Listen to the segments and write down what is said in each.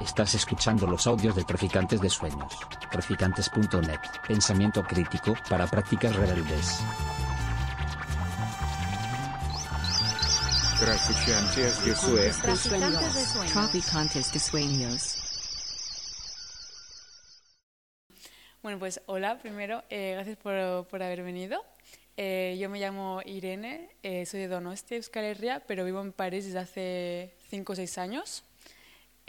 Estás escuchando los audios de Traficantes de Sueños. Traficantes.net. Pensamiento crítico para prácticas rebeldes. Traficantes de Sueños. Traficantes de sueños. Bueno, pues hola, primero, eh, gracias por, por haber venido. Eh, yo me llamo Irene, eh, soy de Donostia, Euskal Herria, pero vivo en París desde hace 5 o 6 años.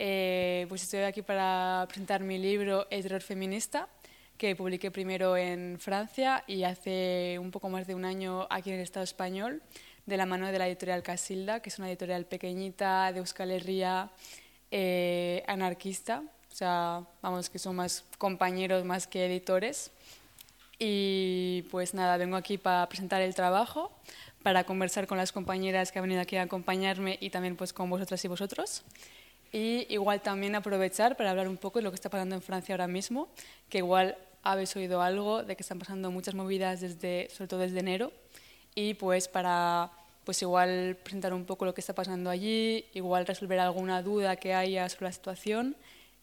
Eh, pues estoy aquí para presentar mi libro El terror feminista, que publiqué primero en Francia y hace un poco más de un año aquí en el Estado español, de la mano de la editorial Casilda, que es una editorial pequeñita de Euskal Herria, eh, anarquista, o sea, vamos, que son más compañeros más que editores. Y pues nada, vengo aquí para presentar el trabajo, para conversar con las compañeras que han venido aquí a acompañarme y también pues con vosotras y vosotros. Y igual también aprovechar para hablar un poco de lo que está pasando en Francia ahora mismo, que igual habéis oído algo de que están pasando muchas movidas desde, sobre todo desde enero, y pues para pues igual presentar un poco lo que está pasando allí, igual resolver alguna duda que haya sobre la situación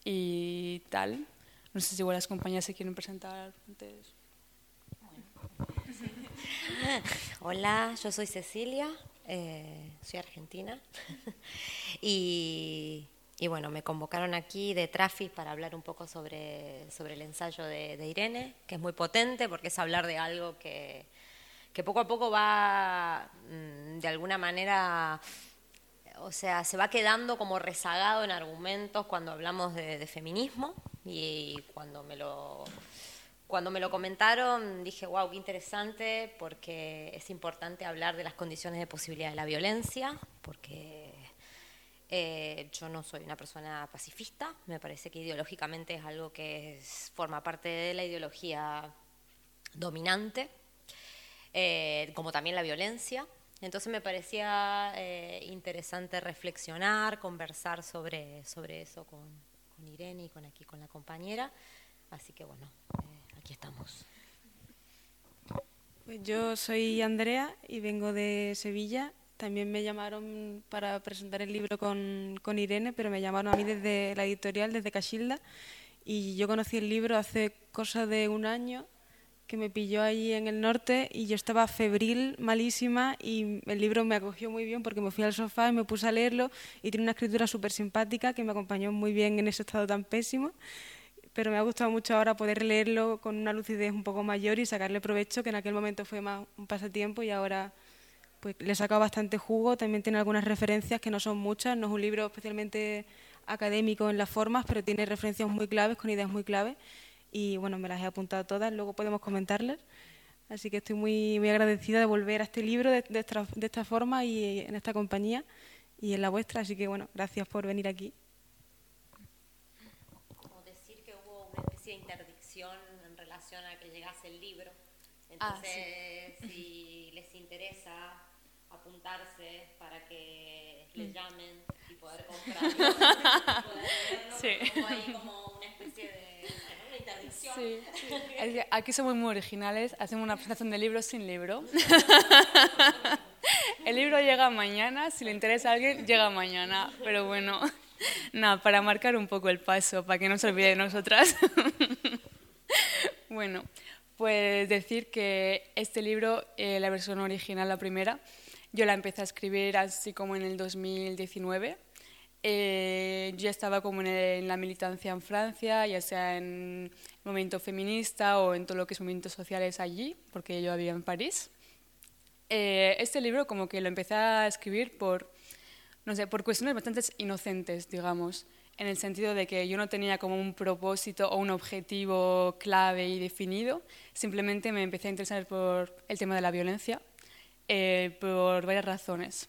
y tal. No sé si igual las compañías se quieren presentar antes. Hola, yo soy Cecilia, eh, soy argentina y, y bueno, me convocaron aquí de Trafi para hablar un poco sobre, sobre el ensayo de, de Irene, que es muy potente porque es hablar de algo que, que poco a poco va mm, de alguna manera, o sea, se va quedando como rezagado en argumentos cuando hablamos de, de feminismo. Y cuando me lo cuando me lo comentaron dije, wow, qué interesante, porque es importante hablar de las condiciones de posibilidad de la violencia, porque eh, yo no soy una persona pacifista, me parece que ideológicamente es algo que forma parte de la ideología dominante, eh, como también la violencia. Entonces me parecía eh, interesante reflexionar, conversar sobre, sobre eso con, con Irene y con aquí con la compañera. Así que bueno, aquí estamos. Yo soy Andrea y vengo de Sevilla. También me llamaron para presentar el libro con, con Irene, pero me llamaron a mí desde la editorial, desde Casilda. Y yo conocí el libro hace cosa de un año, que me pilló allí en el norte y yo estaba febril, malísima, y el libro me acogió muy bien porque me fui al sofá y me puse a leerlo y tiene una escritura súper simpática que me acompañó muy bien en ese estado tan pésimo pero me ha gustado mucho ahora poder leerlo con una lucidez un poco mayor y sacarle provecho, que en aquel momento fue más un pasatiempo y ahora pues le he sacado bastante jugo. También tiene algunas referencias que no son muchas, no es un libro especialmente académico en las formas, pero tiene referencias muy claves, con ideas muy claves y bueno, me las he apuntado todas, luego podemos comentarlas. Así que estoy muy, muy agradecida de volver a este libro de, de esta, de esta forma y en esta compañía y en la vuestra, así que bueno, gracias por venir aquí. como decir que hubo una especie de interdicción en relación a que llegase el libro. Ah, Entonces, si les interesa apuntarse para que les llamen y poder leerlo, Sí. como ahí como una especie de una interdicción. Sí, que aquí somos muy originales, hacemos una presentación de libros sin libro. El libro llega mañana, si le interesa a alguien, llega mañana. Pero bueno, nada, para marcar un poco el paso, para que no se olvide de nosotras. Bueno, pues decir que este libro, eh, la versión original, la primera, yo la empecé a escribir así como en el 2019. Eh, yo estaba como en, en la militancia en Francia, ya sea en el movimiento feminista o en todo lo que es movimientos sociales allí, porque yo vivía en París. Eh, este libro como que lo empecé a escribir por, no sé, por cuestiones bastante inocentes, digamos, en el sentido de que yo no tenía como un propósito o un objetivo clave y definido, simplemente me empecé a interesar por el tema de la violencia eh, por varias razones.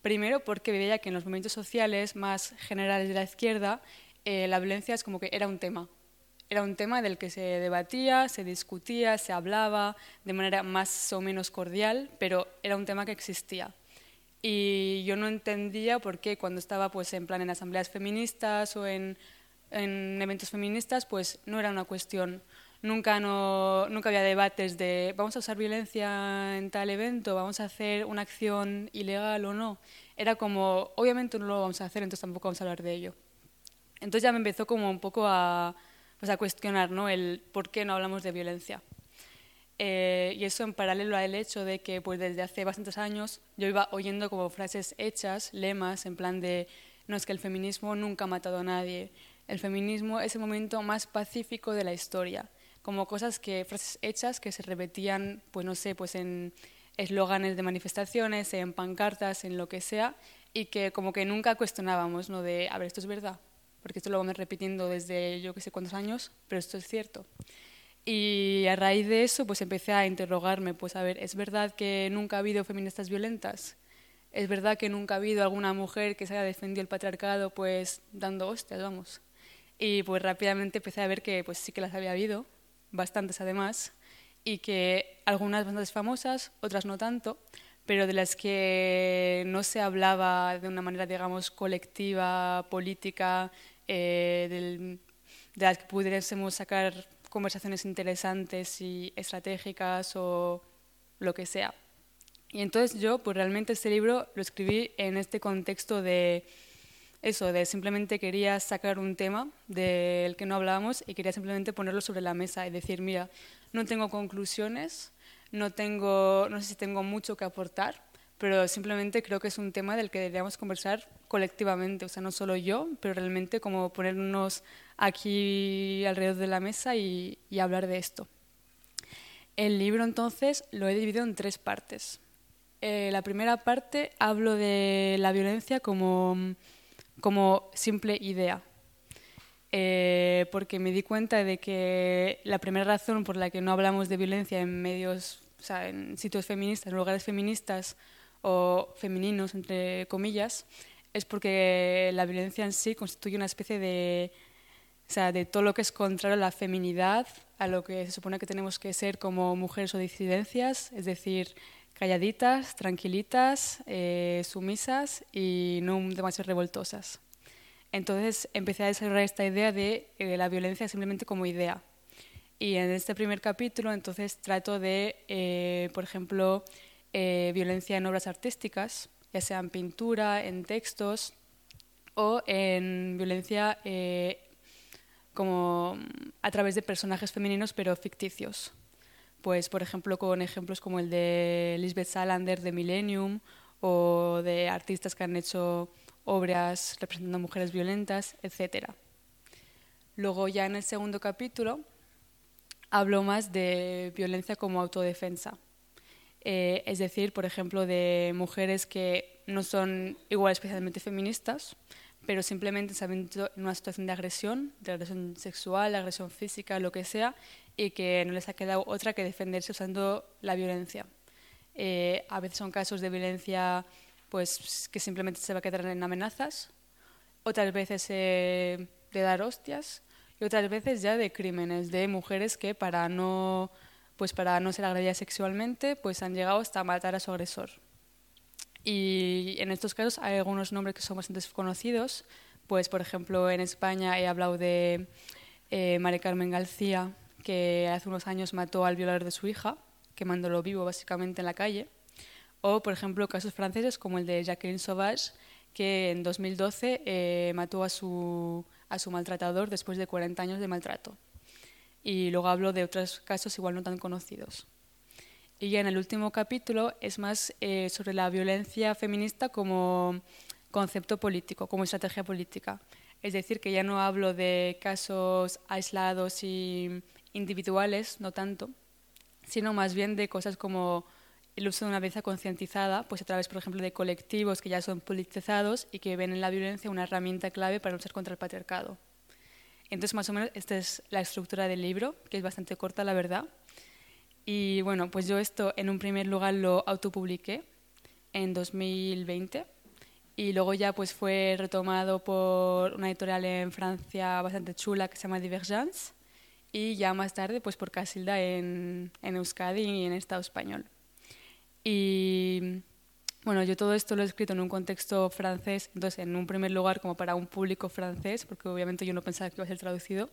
Primero, porque veía que en los movimientos sociales más generales de la izquierda, eh, la violencia es como que era un tema. Era un tema del que se debatía, se discutía, se hablaba de manera más o menos cordial, pero era un tema que existía. Y yo no entendía por qué cuando estaba pues, en plan en asambleas feministas o en, en eventos feministas, pues no era una cuestión. Nunca, no, nunca había debates de vamos a usar violencia en tal evento, vamos a hacer una acción ilegal o no. Era como, obviamente no lo vamos a hacer, entonces tampoco vamos a hablar de ello. Entonces ya me empezó como un poco a, pues a cuestionar ¿no? el por qué no hablamos de violencia. Eh, y eso en paralelo al hecho de que pues desde hace bastantes años yo iba oyendo como frases hechas, lemas, en plan de no es que el feminismo nunca ha matado a nadie, el feminismo es el momento más pacífico de la historia, como cosas que, frases hechas que se repetían, pues no sé, pues en eslóganes de manifestaciones, en pancartas, en lo que sea, y que como que nunca cuestionábamos, ¿no? De, a ver, esto es verdad, porque esto lo vamos repitiendo desde yo que sé cuántos años, pero esto es cierto. Y a raíz de eso, pues empecé a interrogarme, pues a ver, ¿es verdad que nunca ha habido feministas violentas? ¿Es verdad que nunca ha habido alguna mujer que se haya defendido el patriarcado, pues dando hostias, vamos? Y pues rápidamente empecé a ver que pues sí que las había habido, bastantes además, y que algunas bastante famosas, otras no tanto, pero de las que no se hablaba de una manera, digamos, colectiva, política, eh, de las que pudiésemos sacar conversaciones interesantes y estratégicas o lo que sea. Y entonces yo, pues realmente este libro lo escribí en este contexto de eso, de simplemente quería sacar un tema del que no hablábamos y quería simplemente ponerlo sobre la mesa y decir, mira, no tengo conclusiones, no, tengo, no sé si tengo mucho que aportar, pero simplemente creo que es un tema del que deberíamos conversar colectivamente, o sea, no solo yo, pero realmente como ponernos aquí alrededor de la mesa y, hablar de esto. El libro entonces lo he dividido en tres partes. Eh, la primera parte hablo de la violencia como como simple idea. Eh, porque me di cuenta de que la primera razón por la que no hablamos de violencia en medios, o sea, en sitios feministas, en lugares feministas o femeninos, entre comillas, es porque la violencia en sí constituye una especie de, o sea, de todo lo que es contrario a la feminidad, a lo que se supone que tenemos que ser como mujeres o disidencias, es decir, calladitas, tranquilitas, eh, sumisas y no demasiado revoltosas. Entonces empecé a desarrollar esta idea de eh, la violencia simplemente como idea. Y en este primer capítulo entonces trato de, eh, por ejemplo, violencia en obras artísticas, ya sea en pintura, en textos o en violencia como a través de personajes femeninos pero ficticios pues por ejemplo con ejemplos como el de Lisbeth Salander de Millennium o de artistas que han hecho obras representando mujeres violentas, etc. Luego ya en el segundo capítulo hablo más de violencia como autodefensa. Eh, es decir, por ejemplo, de mujeres que no son igual especialmente feministas, pero simplemente se han visto en una situación de agresión, de agresión sexual, agresión física, lo que sea, y que no les ha quedado otra que defenderse usando la violencia. Eh, a veces son casos de violencia pues, que simplemente se va a quedar en amenazas, otras veces eh, de dar hostias y otras veces ya de crímenes, de mujeres que para no, pues para no ser agredidas sexualmente pues han llegado hasta matar a su agresor. Y en estos casos hay algunos nombres que son bastante conocidos, pues por ejemplo en España he hablado de eh, María Carmen García, que hace unos años mató al violador de su hija, quemándolo vivo básicamente en la calle. O, por ejemplo, casos franceses como el de Jacqueline Sauvage, que en 2012 eh, mató a su, a su maltratador después de 40 años de maltrato. Y luego hablo de otros casos igual no tan conocidos. Y ya en el último capítulo es más eh, sobre la violencia feminista como concepto político, como estrategia política. Es decir, que ya no hablo de casos aislados y individuales, no tanto, sino más bien de cosas como el uso de una violencia concientizada, pues a través, por ejemplo, de colectivos que ya son politizados y que ven en la violencia una herramienta clave para luchar contra el patriarcado. Entonces, más o menos, esta es la estructura del libro, que es bastante corta, la verdad. Y bueno, pues yo esto en un primer lugar lo autopubliqué en 2020 y luego ya pues fue retomado por una editorial en Francia bastante chula que se llama Divergence y ya más tarde pues por Casilda en, en Euskadi y en Estado español. Y bueno, yo todo esto lo he escrito en un contexto francés, entonces en un primer lugar como para un público francés, porque obviamente yo no pensaba que iba a ser traducido.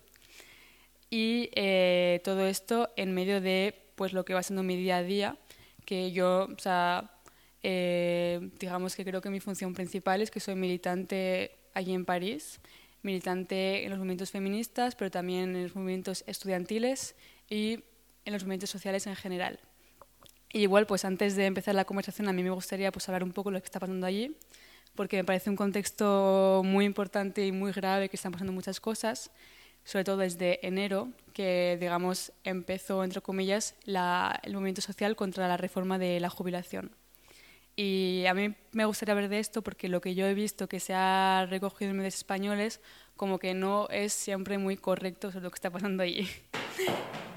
Y eh, todo esto en medio de pues lo que va siendo mi día a día, que yo, o eh, digamos que creo que mi función principal es que soy militante allí en París militante en los movimientos feministas, pero también en los movimientos estudiantiles y en los movimientos sociales en general. Y igual, pues antes de empezar la conversación, a mí me gustaría pues, hablar un poco de lo que está pasando allí, porque me parece un contexto muy importante y muy grave, que están pasando muchas cosas, sobre todo desde enero, que digamos empezó, entre comillas, el movimiento social contra la reforma de la jubilación. Y a mí me gustaría ver de esto porque lo que yo he visto que se ha recogido en medios españoles como que no es siempre muy correcto sobre lo que está pasando allí.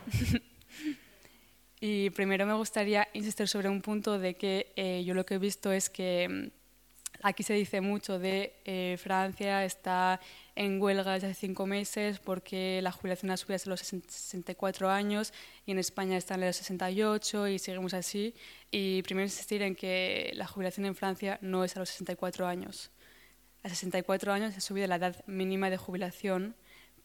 y primero me gustaría insistir sobre un punto de que eh, yo lo que he visto es que mm, aquí se dice mucho de eh, Francia está en huelga desde hace cinco meses porque la jubilación ha subido hasta los 64 años y en España está en los 68 y seguimos así. Y primero insistir en que la jubilación en Francia no es a los 64 años. A 64 años se ha subido la edad mínima de jubilación,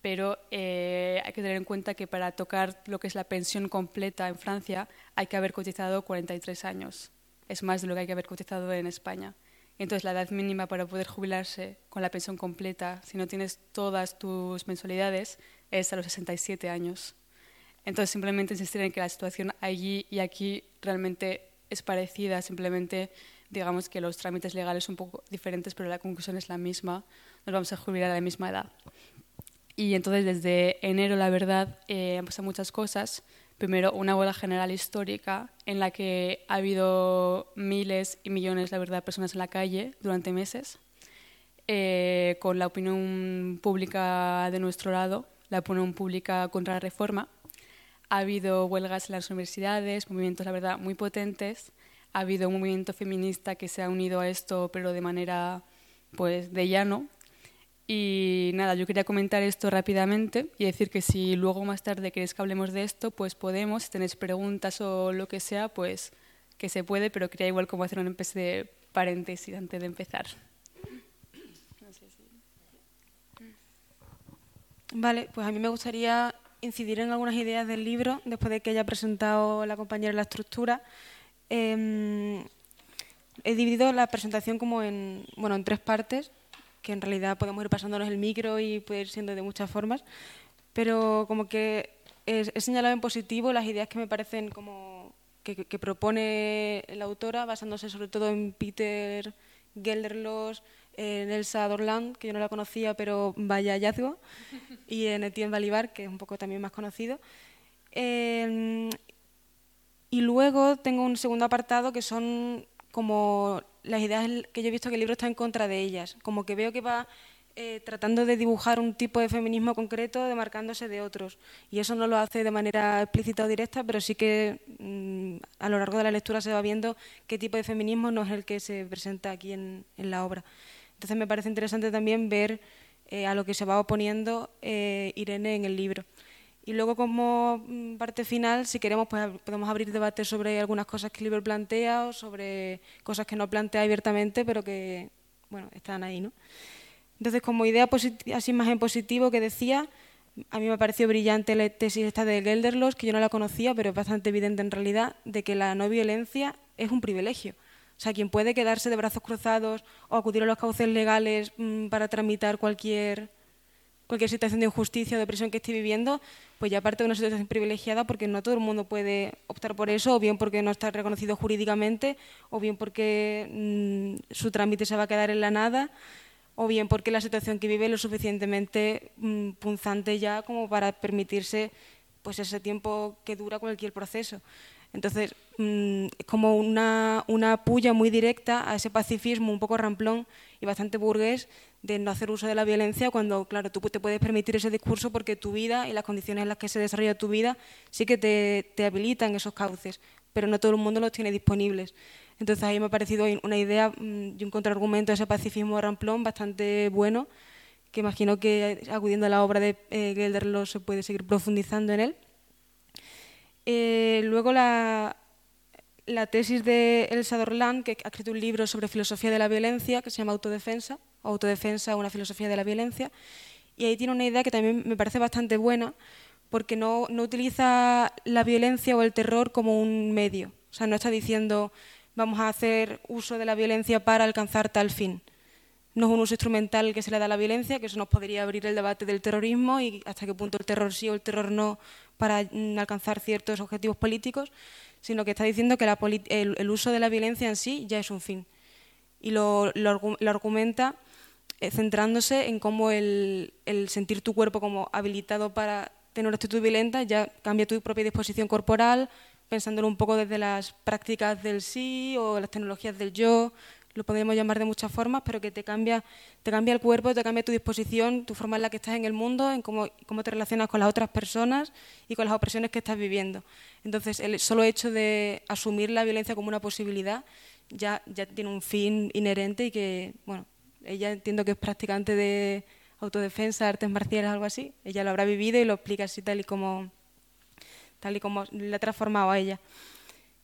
pero eh, hay que tener en cuenta que para tocar lo que es la pensión completa en Francia hay que haber cotizado 43 años. Es más de lo que hay que haber cotizado en España. Entonces, la edad mínima para poder jubilarse con la pensión completa, si no tienes todas tus mensualidades, es a los 67 años. Entonces, simplemente insistir en que la situación allí y aquí realmente es parecida, simplemente digamos que los trámites legales son un poco diferentes, pero la conclusión es la misma, nos vamos a jubilar a la misma edad. Y entonces, desde enero, la verdad, eh, han pasado muchas cosas primero una huelga general histórica en la que ha habido miles y millones, la verdad, de personas en la calle durante meses, eh, con la opinión pública de nuestro lado, la opinión pública contra la reforma. Ha habido huelgas en las universidades, movimientos, la verdad, muy potentes. Ha habido un movimiento feminista que se ha unido a esto, pero de manera pues de llano, y nada, yo quería comentar esto rápidamente y decir que si luego más tarde queréis que hablemos de esto, pues podemos, si tenéis preguntas o lo que sea, pues que se puede, pero quería igual como hacer una especie de paréntesis antes de empezar. Vale, pues a mí me gustaría incidir en algunas ideas del libro después de que haya presentado la compañera la estructura. Em, he dividido la presentación como en, bueno, en tres partes que en realidad podemos ir pasándonos el micro y puede ir siendo de muchas formas, pero como que he, señalado en positivo las ideas que me parecen como que, propone la autora, basándose sobre todo en Peter Gelderlos, en Elsa Dorland, que yo no la conocía, pero vaya hallazgo, y en Etienne Balibar, que es un poco también más conocido. Em, y luego tengo un segundo apartado que son como las ideas que yo he visto que el libro está en contra de ellas, como que veo que va eh, tratando de dibujar un tipo de feminismo concreto demarcándose de otros. Y eso no lo hace de manera explícita o directa, pero sí que mm, a lo largo de la lectura se va viendo qué tipo de feminismo no es el que se presenta aquí en, la obra. Entonces me parece interesante también ver eh, a lo que se va oponiendo eh, Irene en el libro. Y luego como mm, parte final, si queremos, pues podemos abrir debate sobre algunas cosas que libro plantea o sobre cosas que no plantea abiertamente, pero que, bueno, están ahí, ¿no? Entonces, como idea así más en positivo que decía, a mí me pareció brillante la tesis esta de Gelderlos, que yo no la conocía, pero es bastante evidente en realidad, de que la no violencia es un privilegio. O sea, quien puede quedarse de brazos cruzados o acudir a los cauces legales mm, para tramitar cualquier cualquier situación de injusticia o de presión que esté viviendo, pues ya parte de una situación privilegiada porque no todo el mundo puede optar por eso, o bien porque no está reconocido jurídicamente, o bien porque mm, su trámite se va a quedar en la nada, o bien porque la situación que vive es lo suficientemente mm, punzante ya como para permitirse pues ese tiempo que dura cualquier proceso. Entonces, mm, es como una, una puya muy directa a ese pacifismo un poco ramplón y bastante burgués de no hacer uso de la violencia cuando, claro, tú te puedes permitir ese discurso porque tu vida y las condiciones en las que se desarrolla tu vida sí que te, te habilitan esos cauces, pero no todo el mundo los tiene disponibles. Entonces ahí me ha parecido una idea mm, y un contraargumento a ese pacifismo ramplón bastante bueno, que imagino que acudiendo a la obra de eh, Gelderlo se puede seguir profundizando en él. Eh, luego la, tesis de Elsa Dorland, que ha escrito un libro sobre filosofía de la violencia, que se llama Autodefensa, Autodefensa, una filosofía de la violencia, y ahí tiene una idea que también me parece bastante buena, porque no, no utiliza la violencia o el terror como un medio. O sea, no está diciendo vamos a hacer uso de la violencia para alcanzar tal fin, no es un uso instrumental que se le da a la violencia, que eso nos podría abrir el debate del terrorismo y hasta qué punto el terror sí o el terror no para mm, alcanzar ciertos objetivos políticos, sino que está diciendo que el, uso de la violencia en sí ya es un fin. Y lo, argumenta eh, centrándose en cómo el, el sentir tu cuerpo como habilitado para tener una actitud violenta ya cambia tu propia disposición corporal, pensándolo un poco desde las prácticas del sí o las tecnologías del yo, lo podemos llamar de muchas formas, pero que te cambia, te cambia el cuerpo, te cambia tu disposición, tu forma en la que estás en el mundo, en cómo, te relacionas con las otras personas y con las opresiones que estás viviendo. Entonces, el solo hecho de asumir la violencia como una posibilidad ya, ya tiene un fin inherente y que, bueno, ella entiendo que es practicante de autodefensa, artes marciales, algo así. Ella lo habrá vivido y lo explica así tal y como, tal y como le ha transformado a ella.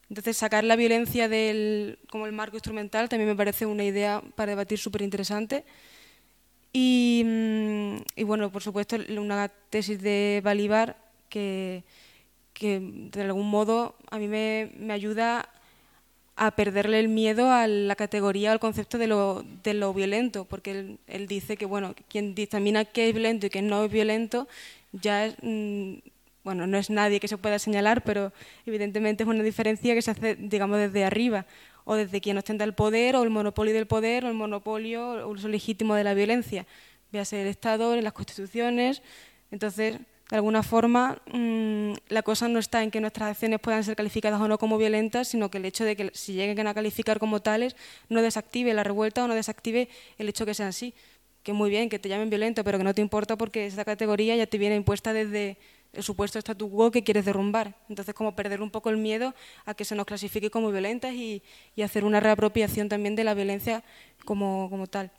Entonces, sacar la violencia del, como el marco instrumental también me parece una idea para debatir súper interesante. Y, mm, y, bueno, por supuesto, una tesis de Balibar que, que de algún modo a mí me, me, ayuda a perderle el miedo a la categoría, al concepto de lo, de lo violento, porque él, él, dice que bueno, quien dictamina qué es violento y qué no es violento ya es, mm, bueno, no es nadie que se pueda señalar, pero evidentemente es una diferencia que se hace, digamos, desde arriba, o desde quien ostenta el poder, o el monopolio del poder, o el monopolio o el uso legítimo de la violencia, véase el Estado, en las constituciones. Entonces, de alguna forma, mm, la cosa no está en que nuestras acciones puedan ser calificadas o no como violentas, sino que el hecho de que si lleguen a calificar como tales, no desactive la revuelta o no desactive el hecho que sean así. Que muy bien, que te llamen violento, pero que no te importa porque esa categoría ya te viene impuesta desde el supuesto statu quo que quieres derrumbar. Entonces, como perder un poco el miedo a que se nos clasifique como violentas y, hacer una reapropiación también de la violencia como, tal.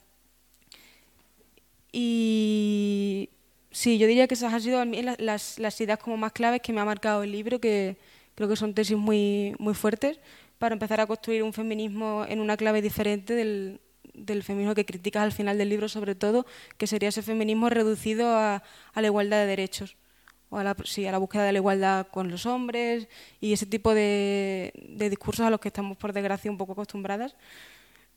Y sí, yo diría que esas han sido las, las, ideas como más claves que me ha marcado el libro, que creo que son tesis muy, muy fuertes, para empezar a construir un feminismo en una clave diferente del, del feminismo que criticas al final del libro, sobre todo, que sería ese feminismo reducido a la igualdad de derechos o a la, sí, a la búsqueda de la igualdad con los hombres y ese tipo de, discursos a los que estamos, por desgracia, un poco acostumbradas.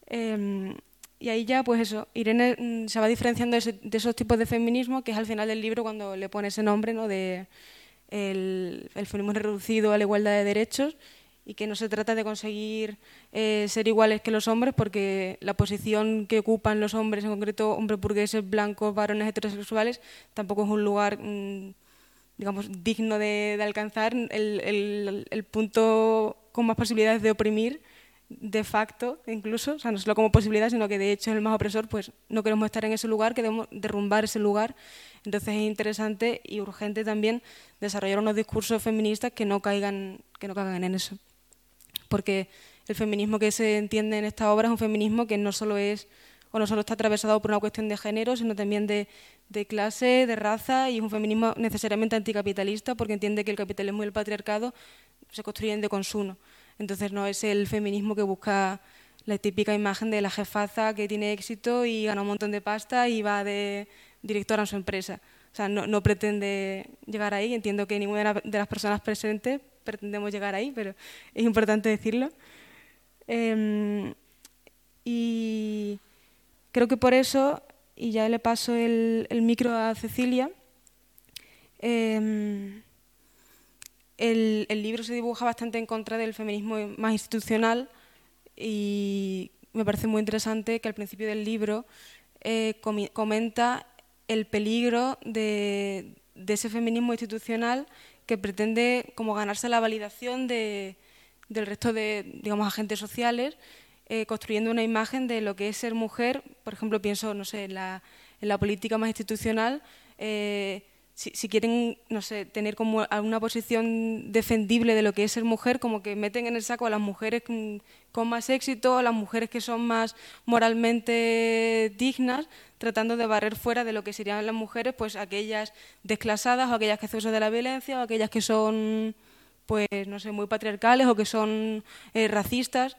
Em, y ahí ya, pues eso, Irene mm, se va diferenciando de, esos tipos de feminismo, que es al final del libro cuando le pone ese nombre, ¿no? de el, feminismo reducido a la igualdad de derechos y que no se trata de conseguir eh, ser iguales que los hombres, porque la posición que ocupan los hombres, en concreto hombres burgueses, blancos, varones heterosexuales, tampoco es un lugar mm, digamos, digno de, alcanzar, el, el, punto con más posibilidades de oprimir de facto incluso, o sea, no solo como posibilidad, sino que de hecho es el más opresor, pues no queremos estar en ese lugar, queremos derrumbar ese lugar. Entonces es interesante y urgente también desarrollar unos discursos feministas que no caigan, que no caigan en eso. Porque el feminismo que se entiende en esta obra es un feminismo que no solo es o no solo está atravesado por una cuestión de género, sino también de, de clase, de raza, y es un feminismo necesariamente anticapitalista porque entiende que el capitalismo y el patriarcado se construyen de consumo. Entonces no es el feminismo que busca la típica imagen de la jefaza que tiene éxito y gana un montón de pasta y va de directora en su empresa. O sea, no, no pretende llegar ahí. Entiendo que ninguna de las personas presentes pretendemos llegar ahí, pero es importante decirlo. Em, y Creo que por eso, y ya le paso el, micro a Cecilia, em, el, libro se dibuja bastante en contra del feminismo más institucional y me parece muy interesante que al principio del libro eh, comenta el peligro de, ese feminismo institucional que pretende como ganarse la validación del resto de digamos, agentes sociales eh, construyendo una imagen de lo que es ser mujer. Por ejemplo, pienso, no sé, en la, en la política más institucional. Eh, si, quieren, no sé, tener como alguna posición defendible de lo que es ser mujer, como que meten en el saco a las mujeres con, más éxito, a las mujeres que son más moralmente dignas, tratando de barrer fuera de lo que serían las mujeres, pues aquellas desclasadas o aquellas que hacen uso de la violencia o aquellas que son, pues, no sé, muy patriarcales o que son eh, racistas.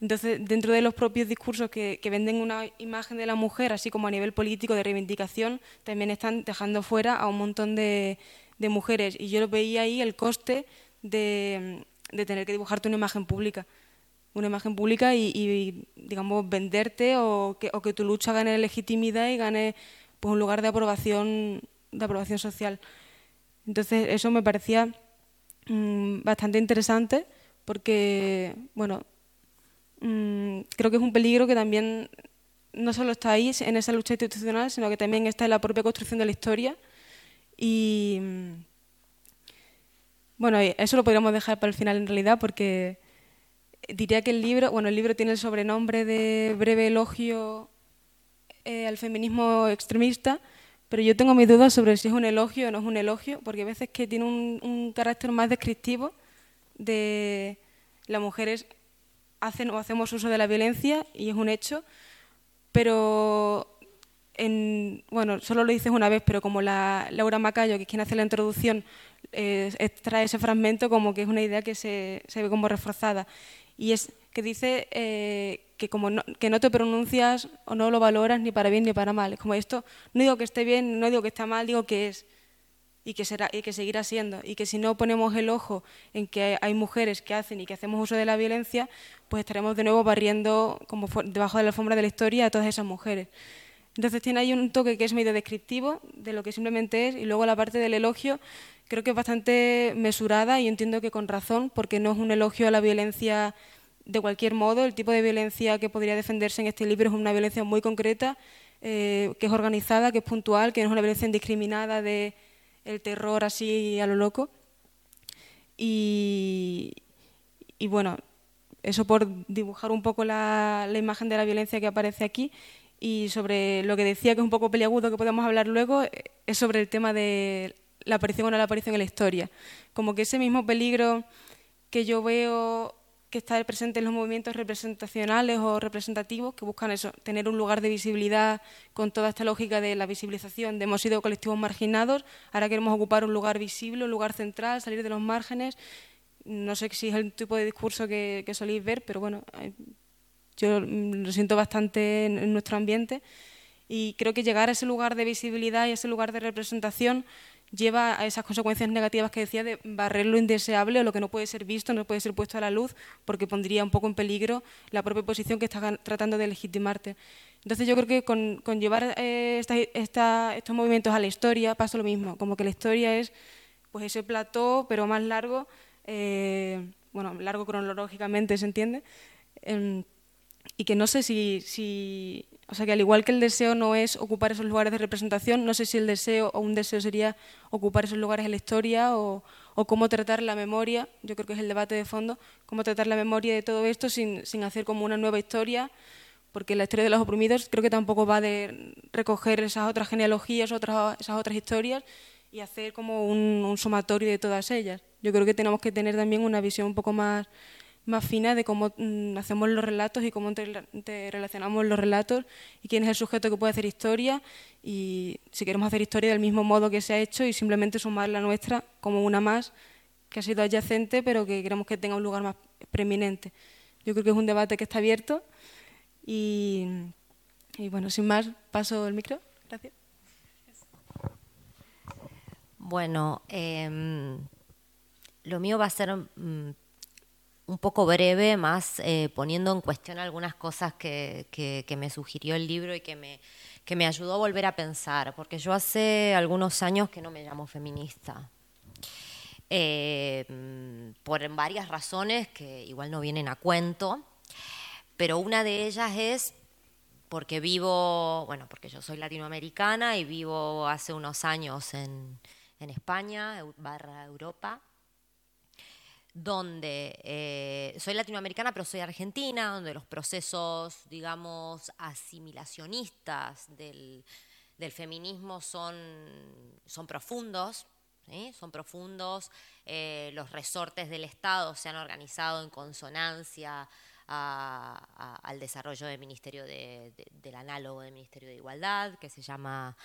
Entonces, dentro de los propios discursos que, venden una imagen de la mujer, así como a nivel político de reivindicación, también están dejando fuera a un montón de, mujeres. Y yo veía ahí el coste de, tener que dibujarte una imagen pública. una imagen pública y, digamos, venderte o que, o que, tu lucha gane legitimidad y gane pues, un lugar de aprobación, de aprobación social. Entonces, eso me parecía mm, bastante interesante porque, bueno, mm, creo que es un peligro que también no solo está ahí en esa lucha institucional, sino que también está en la propia construcción de la historia. Y mm, bueno, eso lo podríamos dejar para el final en realidad, porque diría que el libro, bueno, el libro tiene el sobrenombre de breve elogio eh, al feminismo extremista, pero yo tengo mis dudas sobre si es un elogio o no es un elogio, porque a veces que tiene un, un carácter más descriptivo de las mujeres hacen o hacemos uso de la violencia y es un hecho, pero en, bueno, solo lo dices una vez, pero como la Laura Macayo, que es quien hace la introducción, eh, extrae ese fragmento como que es una idea que se, se ve como reforzada. Y es que dice eh, que como no, que no te pronuncias o no lo valoras ni para bien ni para mal. Es como esto, no digo que esté bien, no digo que está mal, digo que es y que, será, y que seguirá siendo. Y que si no ponemos el ojo en que hay mujeres que hacen y que hacemos uso de la violencia, pues estaremos de nuevo barriendo como debajo de la alfombra de la historia a todas esas mujeres. Entonces tiene ahí un toque que es medio descriptivo de lo que simplemente es y luego la parte del elogio creo que es bastante mesurada y entiendo que con razón porque no es un elogio a la violencia de cualquier modo. El tipo de violencia que podría defenderse en este libro es una violencia muy concreta, eh, que es organizada, que es puntual, que no es una violencia indiscriminada de el terror así a lo loco. Y, bueno, eso por dibujar un poco la, imagen de la violencia que aparece aquí. Y sobre lo que decía, que es un poco peliagudo, que podemos hablar luego, eh, es sobre el tema de la aparición o no la aparición en la historia. Como que ese mismo peligro que yo veo está presente en los movimientos representacionales o representativos que buscan eso, tener un lugar de visibilidad con toda esta lógica de la visibilización, de hemos sido colectivos marginados, ahora queremos ocupar un lugar visible, un lugar central, salir de los márgenes. No sé si es el tipo de discurso que, que soléis ver, pero bueno, eh, yo lo siento bastante en nuestro ambiente y creo que llegar a ese lugar de visibilidad y a ese lugar de representación lleva a esas consecuencias negativas que decía de barrer lo indeseable o lo que no puede ser visto, no puede ser puesto a la luz, porque pondría un poco en peligro la propia posición que está tratando de legitimarte. Entonces yo creo que con, llevar eh, estos movimientos a la historia pasa lo mismo, como que la historia es pues ese plató, pero más largo, eh, bueno, largo cronológicamente, ¿se entiende? Em, y que no sé si, si o sea que al igual que el deseo no es ocupar esos lugares de representación, no sé si el deseo o un deseo sería ocupar esos lugares en la historia o, cómo tratar la memoria, yo creo que es el debate de fondo, cómo tratar la memoria de todo esto sin, hacer como una nueva historia, porque la historia de los oprimidos creo que tampoco va de recoger esas otras genealogías, otras, esas otras historias y hacer como un, un sumatorio de todas ellas. Yo creo que tenemos que tener también una visión un poco más más fina de cómo mm, hacemos los relatos y cómo te, relacionamos los relatos y quién es el sujeto que puede hacer historia y si queremos hacer historia del mismo modo que se ha hecho y simplemente sumar la nuestra como una más que ha sido adyacente pero que queremos que tenga un lugar más preeminente. Yo creo que es un debate que está abierto y, bueno, sin más, paso el micro. Gracias. Bueno, em, lo mío va a ser mm, un poco breve, más eh, poniendo en cuestión algunas cosas que, me sugirió el libro y que me, que me ayudó a volver a pensar, porque yo hace algunos años que no me llamo feminista. Eh, por varias razones que igual no vienen a cuento, pero una de ellas es porque vivo, bueno, porque yo soy latinoamericana y vivo hace unos años en, en España, barra Europa, donde eh, soy latinoamericana pero soy argentina, donde los procesos, digamos, asimilacionistas del, feminismo son, son profundos, son profundos, eh, los resortes del Estado se han organizado en consonancia al desarrollo del Ministerio del análogo del Ministerio de Igualdad, que se llama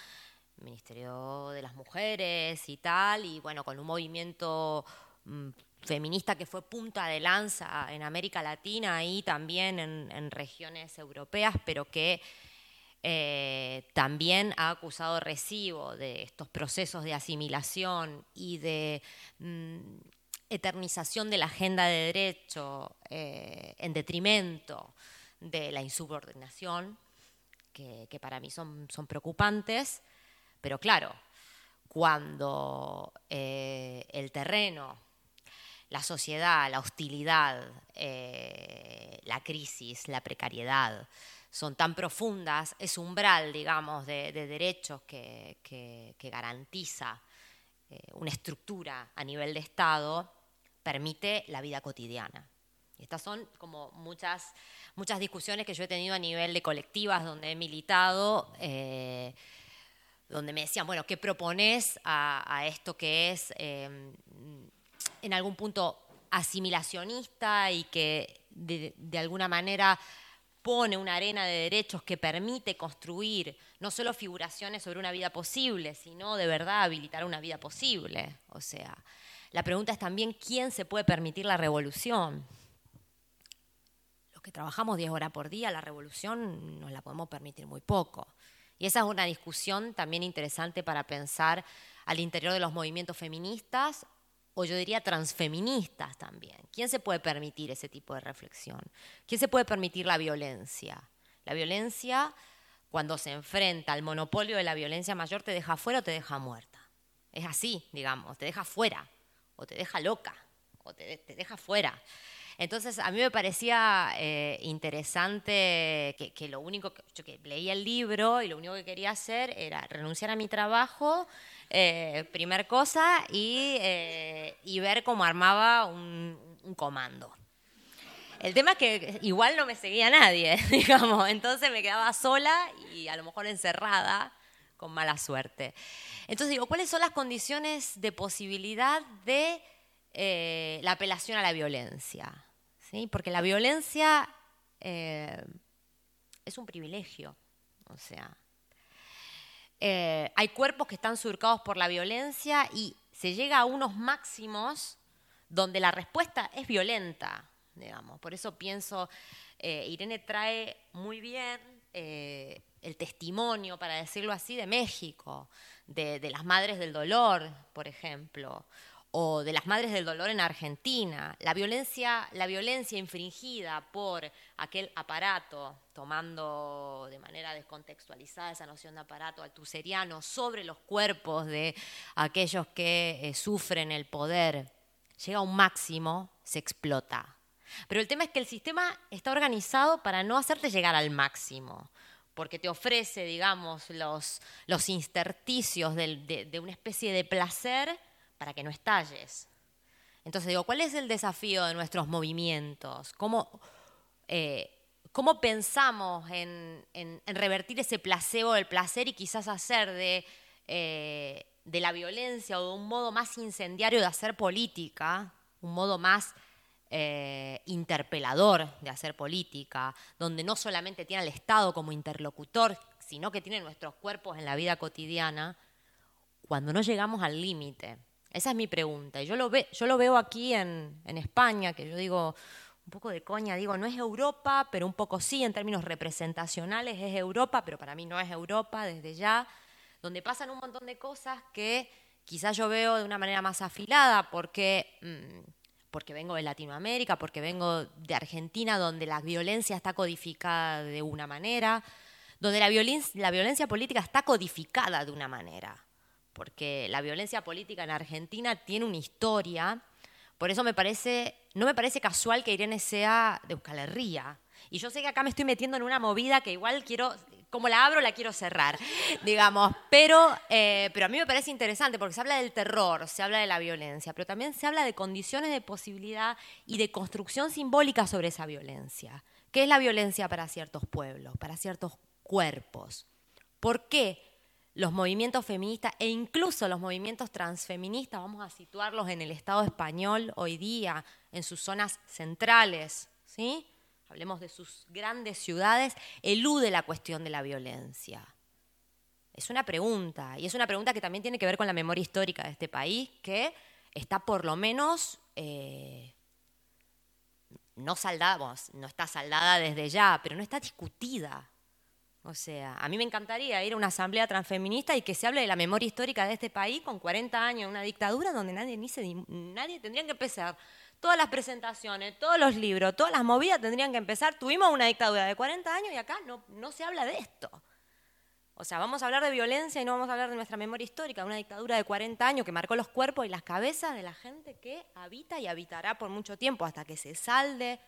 Ministerio de las Mujeres y tal, y bueno, con un movimiento mm, feminista que fue punta de lanza en América Latina y también en, regiones europeas, pero que eh, también ha acusado recibo de estos procesos de asimilación y de mm, eternización de la agenda de derecho eh, en detrimento de la insubordinación, que, para mí son, son preocupantes, pero claro, cuando eh, el terreno, la sociedad, la hostilidad, eh, la crisis, la precariedad, son tan profundas, es umbral, digamos, de, de derechos que, que- garantiza eh, una estructura a nivel de Estado, permite la vida cotidiana. Estas son como muchas, muchas discusiones que yo he tenido a nivel de colectivas donde he militado, eh, donde me decían, bueno, ¿qué propones a, esto que es eh, en algún punto asimilacionista y que de, alguna manera pone una arena de derechos que permite construir no solo figuraciones sobre una vida posible, sino de verdad habilitar una vida posible. O sea, la pregunta es también quién se puede permitir la revolución. Los que trabajamos 10 horas por día, la revolución nos la podemos permitir muy poco. Y esa es una discusión también interesante para pensar al interior de los movimientos feministas o yo diría transfeministas también. ¿Quién se puede permitir ese tipo de reflexión? ¿Quién se puede permitir la violencia? La violencia, cuando se enfrenta al monopolio de la violencia mayor, te deja fuera o te deja muerta. Es así, digamos, te deja fuera, o te deja loca, o te, te deja fuera. Entonces, a mí me parecía eh, interesante que, lo único que yo que leía el libro y lo único que quería hacer era renunciar a mi trabajo, eh, primer cosa, y, eh, ver cómo armaba un, un comando. El tema es que igual no me seguía nadie, digamos, entonces me quedaba sola y a lo mejor encerrada con mala suerte. Entonces digo, ¿cuáles son las condiciones de posibilidad de eh, la apelación a la violencia? Porque la violencia eh, es un privilegio, o sea, eh, hay cuerpos que están surcados por la violencia y se llega a unos máximos donde la respuesta es violenta, digamos. Por eso pienso, eh, Irene trae muy bien el testimonio, para decirlo así, de México, de las madres del dolor, por ejemplo, o de las madres del dolor en Argentina. La violencia, la violencia infringida por aquel aparato, tomando de manera descontextualizada esa noción de aparato altuseriano sobre los cuerpos de aquellos que eh, sufren el poder, llega a un máximo, se explota. Pero el tema es que el sistema está organizado para no hacerte llegar al máximo, porque te ofrece, digamos, los, los intersticios de, de una especie de placer para que no estalles. Entonces digo, ¿cuál es el desafío de nuestros movimientos? ¿Cómo, eh, cómo pensamos en, revertir ese placebo del placer y quizás hacer de, eh, de la violencia o de un modo más incendiario de hacer política, un modo más eh, interpelador de hacer política, donde no solamente tiene al Estado como interlocutor, sino que tiene nuestros cuerpos en la vida cotidiana, cuando no llegamos al límite? Esa es mi pregunta. Y yo lo, yo lo veo aquí en, España, que yo digo, un poco de coña, digo, no es Europa, pero un poco sí, en términos representacionales es Europa, pero para mí no es Europa desde ya, donde pasan un montón de cosas que quizás yo veo de una manera más afilada, porque, mm, porque vengo de Latinoamérica, porque vengo de Argentina, donde la violencia está codificada de una manera, donde la violencia política está codificada de una manera porque la violencia política en Argentina tiene una historia. Por eso me parece, no me parece casual que Irene sea de Euskal Herria. Y yo sé que acá me estoy metiendo en una movida que igual quiero, como la abro, la quiero cerrar, digamos. Pero, eh, pero a mí me parece interesante porque se habla del terror, se habla de la violencia, pero también se habla de condiciones de posibilidad y de construcción simbólica sobre esa violencia. ¿Qué es la violencia para ciertos pueblos, para ciertos cuerpos? ¿Por qué los movimientos feministas e incluso los movimientos transfeministas, vamos a situarlos en el Estado español hoy día, en sus zonas centrales, ¿sí? Hablemos de sus grandes ciudades, elude la cuestión de la violencia. Es una pregunta, y es una pregunta que también tiene que ver con la memoria histórica de este país, que está por lo menos eh, no saldada, no está saldada desde ya, pero no está discutida. O sea, a mí me encantaría ir a una asamblea transfeminista y que se hable de la memoria histórica de este país con 40 años, una dictadura donde nadie ni se, nadie tendría que empezar. Todas las presentaciones, todos los libros, todas las movidas tendrían que empezar. Tuvimos una dictadura de 40 años y acá no, no se habla de esto. O sea, vamos a hablar de violencia y no vamos a hablar de nuestra memoria histórica, una dictadura de 40 años que marcó los cuerpos y las cabezas de la gente que habita y habitará por mucho tiempo hasta que se salde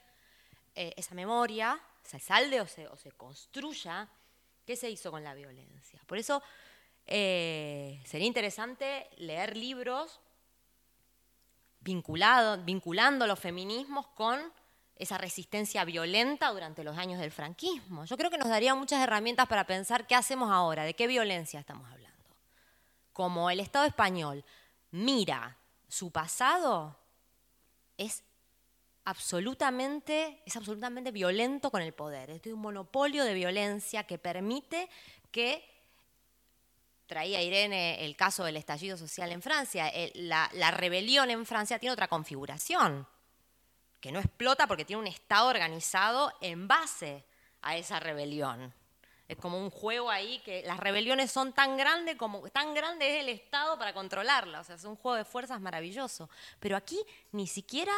eh, esa memoria, se salde o se, o se construya ¿Qué se hizo con la violencia? Por eso eh, sería interesante leer libros vinculando los feminismos con esa resistencia violenta durante los años del franquismo. Yo creo que nos daría muchas herramientas para pensar qué hacemos ahora, de qué violencia estamos hablando. Como el Estado español mira su pasado, es absolutamente, es absolutamente violento con el poder. Es un monopolio de violencia que permite que, traía Irene el caso del estallido social en Francia, la, la rebelión en Francia tiene otra configuración, que no explota porque tiene un Estado organizado en base a esa rebelión. Es como un juego ahí que las rebeliones son tan grandes como tan grande es el Estado para controlarlas. O sea, es un juego de fuerzas maravilloso. Pero aquí ni siquiera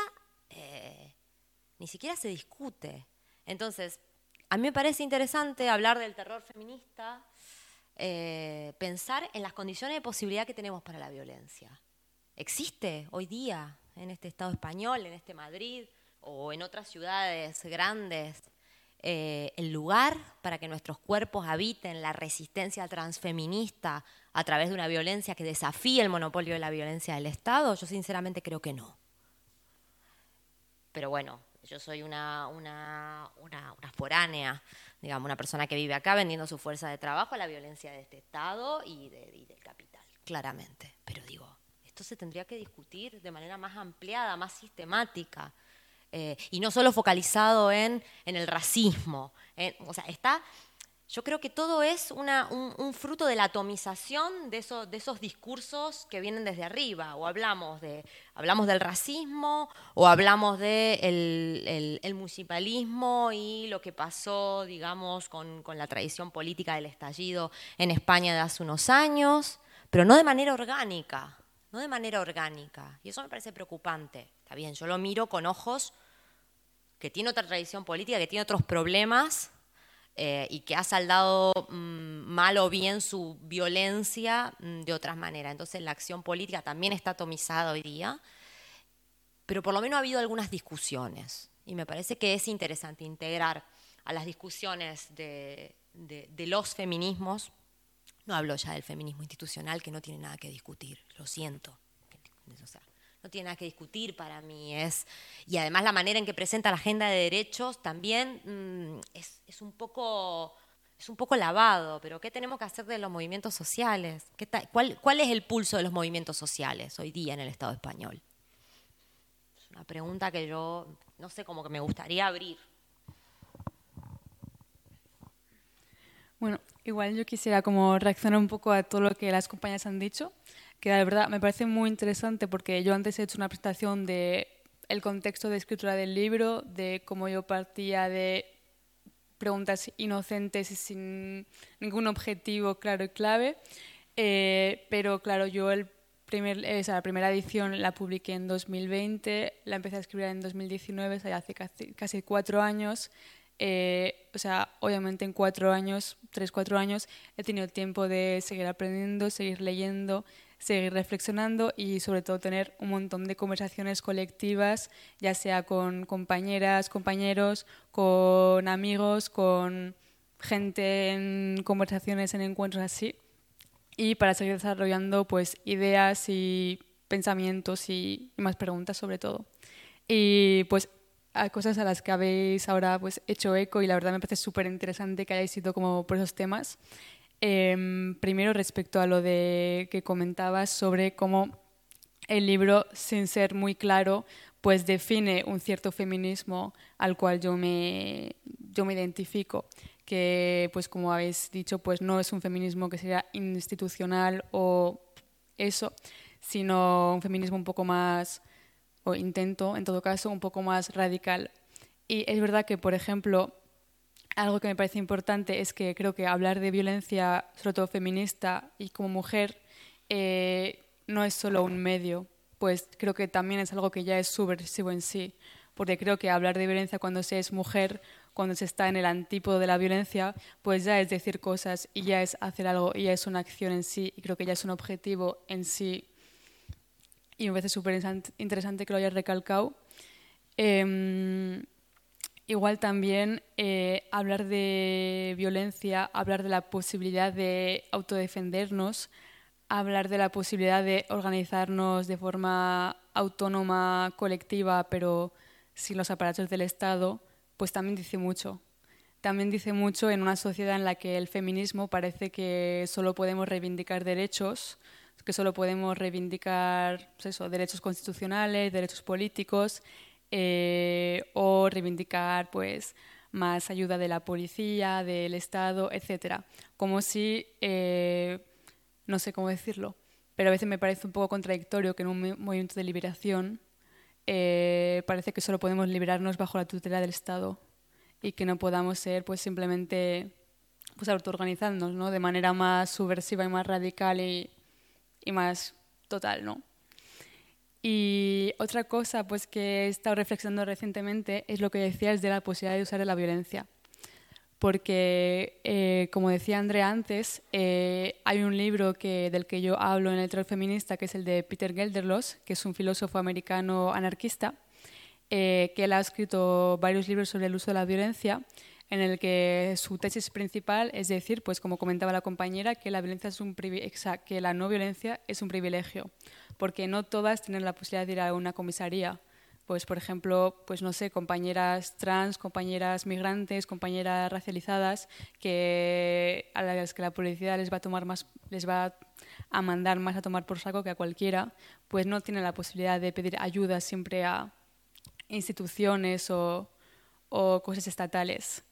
eh, ni siquiera se discute. Entonces, a mí me parece interesante hablar del terror feminista, eh, pensar en las condiciones de posibilidad que tenemos para la violencia. ¿Existe hoy día en este Estado español, en este Madrid o en otras ciudades grandes eh, el lugar para que nuestros cuerpos habiten la resistencia transfeminista a través de una violencia que desafíe el monopolio de la violencia del Estado? Yo sinceramente creo que no. Pero bueno, yo soy una, una, una, foránea, digamos, una persona que vive acá vendiendo su fuerza de trabajo a la violencia de este Estado y, del capital, claramente. Pero digo, esto se tendría que discutir de manera más ampliada, más sistemática. Eh, y no solo focalizado en, en el racismo. o sea, está yo creo que todo es un, fruto de la atomización de, de, esos discursos que vienen desde arriba. O hablamos, de, hablamos del racismo, o hablamos del el, municipalismo y lo que pasó, digamos, con, con la tradición política del estallido en España de hace unos años, pero no de manera orgánica, no de manera orgánica. Y eso me parece preocupante. Está bien, yo lo miro con ojos que tiene otra tradición política, que tiene otros problemas eh, y que ha saldado mm, mal o bien su violencia mm, de otras maneras. Entonces la acción política también está atomizada hoy día, pero por lo menos ha habido algunas discusiones y me parece que es interesante integrar a las discusiones de, los feminismos, no hablo ya del feminismo institucional que no tiene nada que discutir, lo siento. O sea, no tiene nada que discutir para mí. Es, y además la manera en que presenta la agenda de derechos también mm, es, un poco, es un poco lavado, pero ¿qué tenemos que hacer de los movimientos sociales? cuál, ¿Cuál es el pulso de los movimientos sociales hoy día en el Estado español? Es una pregunta que yo, no sé, como que me gustaría abrir. Bueno, igual yo quisiera como reaccionar un poco a todo lo que las compañeras han dicho que la verdad me parece muy interesante porque yo antes he hecho una presentación de el contexto de escritura del libro, de cómo yo partía de preguntas inocentes y sin ningún objetivo claro y clave. Eh, pero claro, yo el primer, la primera edición la publiqué en 2020, la empecé a escribir en 2019, o sea, hace casi, casi cuatro años. Eh, o sea, obviamente en cuatro años, tres, cuatro años, he tenido tiempo de seguir aprendiendo, seguir leyendo, seguir reflexionando y sobre todo tener un montón de conversaciones colectivas, ya sea con compañeras, compañeros, con amigos, con gente en conversaciones, en encuentros así, y para seguir desarrollando pues ideas y pensamientos y, más preguntas sobre todo. Y pues hay cosas a las que habéis ahora pues hecho eco y la verdad me parece súper interesante que hayáis ido como por esos temas. Em, primero, respecto a lo de que comentabas sobre cómo el libro, sin ser muy claro, pues define un cierto feminismo al cual yo me, yo me identifico, que pues como habéis dicho, pues no es un feminismo que sea institucional o eso, sino un feminismo un poco más, o intento en todo caso, un poco más radical. Y es verdad que, por ejemplo, algo que me parece importante es que creo que hablar de violencia, sobre todo feminista y como mujer, eh, no es solo un medio, pues creo que también es algo que ya es subversivo en sí, porque creo que hablar de violencia cuando se es mujer, cuando se está en el antípodo de la violencia, pues ya es decir cosas y ya es hacer algo y ya es una acción en sí y creo que ya es un objetivo en sí. Y me parece súper interesante que lo hayas recalcado. Em, igual también eh, hablar de violencia, hablar de la posibilidad de autodefendernos, hablar de la posibilidad de organizarnos de forma autónoma, colectiva, pero sin los aparatos del Estado, pues también dice mucho. También dice mucho en una sociedad en la que el feminismo parece que solo podemos reivindicar derechos, que solo podemos reivindicar pues derechos constitucionales, derechos políticos, eh, o reivindicar pues más ayuda de la policía, del Estado, etcétera. Como si eh, no sé cómo decirlo, pero a veces me parece un poco contradictorio que en un movimiento de liberación eh, parece que solo podemos liberarnos bajo la tutela del Estado y que no podamos ser pues simplemente pues autoorganizarnos ¿no? de manera más subversiva y más radical y, y más total, ¿no? Y otra cosa pues que he estado reflexionando recientemente es lo que decías de la posibilidad de usar la violencia. Porque, eh, como decía Andrea antes, eh, hay un libro que, del que yo hablo en el terror feminista, que es el de Peter Gelderlos, que es un filósofo americano anarquista, eh, que ha escrito varios libros sobre el uso de la violencia, en el que su tesis principal es decir, pues como comentaba la compañera, que la violencia es un que la no violencia es un privilegio, porque no todas tienen la posibilidad de ir a una comisaría pues por ejemplo, pues no sé, compañeras trans, compañeras migrantes, compañeras racializadas que a las que la policía les va a tomar más les va a mandar más a tomar por saco que a cualquiera, pues no tienen la posibilidad de pedir ayuda siempre a instituciones o, o cosas estatales.